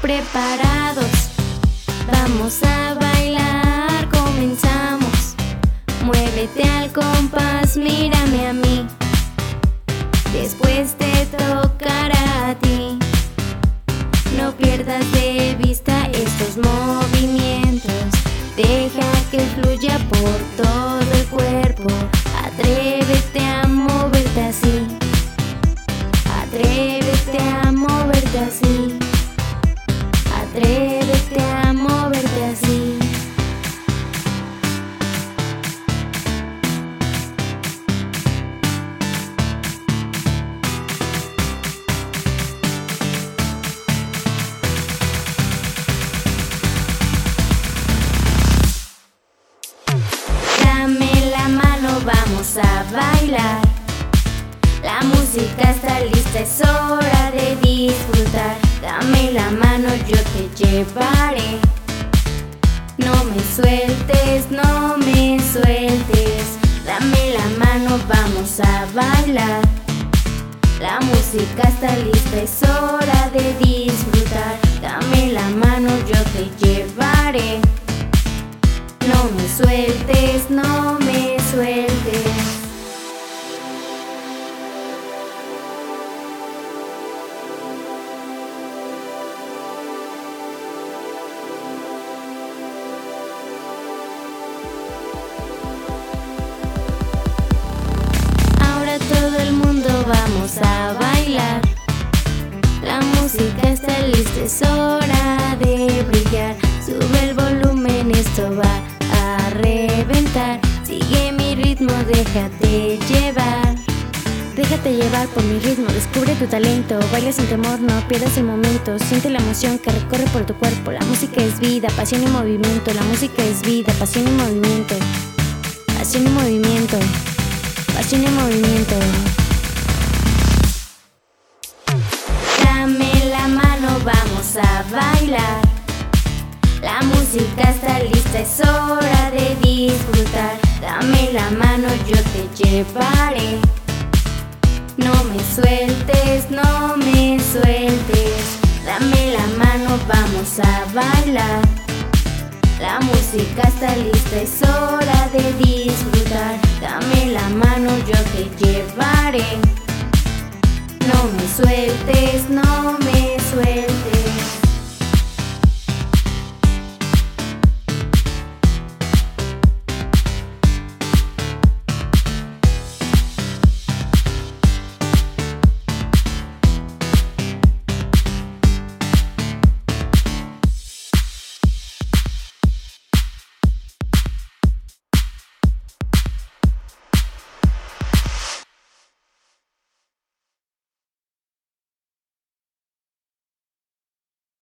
Preparados, vamos a bailar, comenzamos. Muévete al compás, mírame a mí. Después te tocará a ti. No pierdas de vista estos movimientos. Deja que fluya por todo el cuerpo. Atrévete a moverte así. Dame la mano, vamos a bailar. La música está lista, es hora No me sueltes, no me sueltes. Dame la mano, vamos a bailar. La música está lista, es hora de disfrutar. Dame la mano, yo te llevaré. Vamos a bailar. La música está lista, es hora de brillar. Sube el volumen, esto va a reventar. Sigue mi ritmo, déjate llevar. Déjate llevar por mi ritmo, descubre tu talento, baila sin temor, no pierdas el momento, siente la emoción que recorre por tu cuerpo, la música es vida, pasión y movimiento, la música es vida, pasión y movimiento, pasión y movimiento, pasión y movimiento. Música está lista, es hora de disfrutar. Dame la mano, yo te llevaré. No me sueltes, no me sueltes. Dame la mano, vamos a bailar. La música está lista, es hora de disfrutar. Dame la mano, yo te llevaré. No me sueltes, no me sueltes.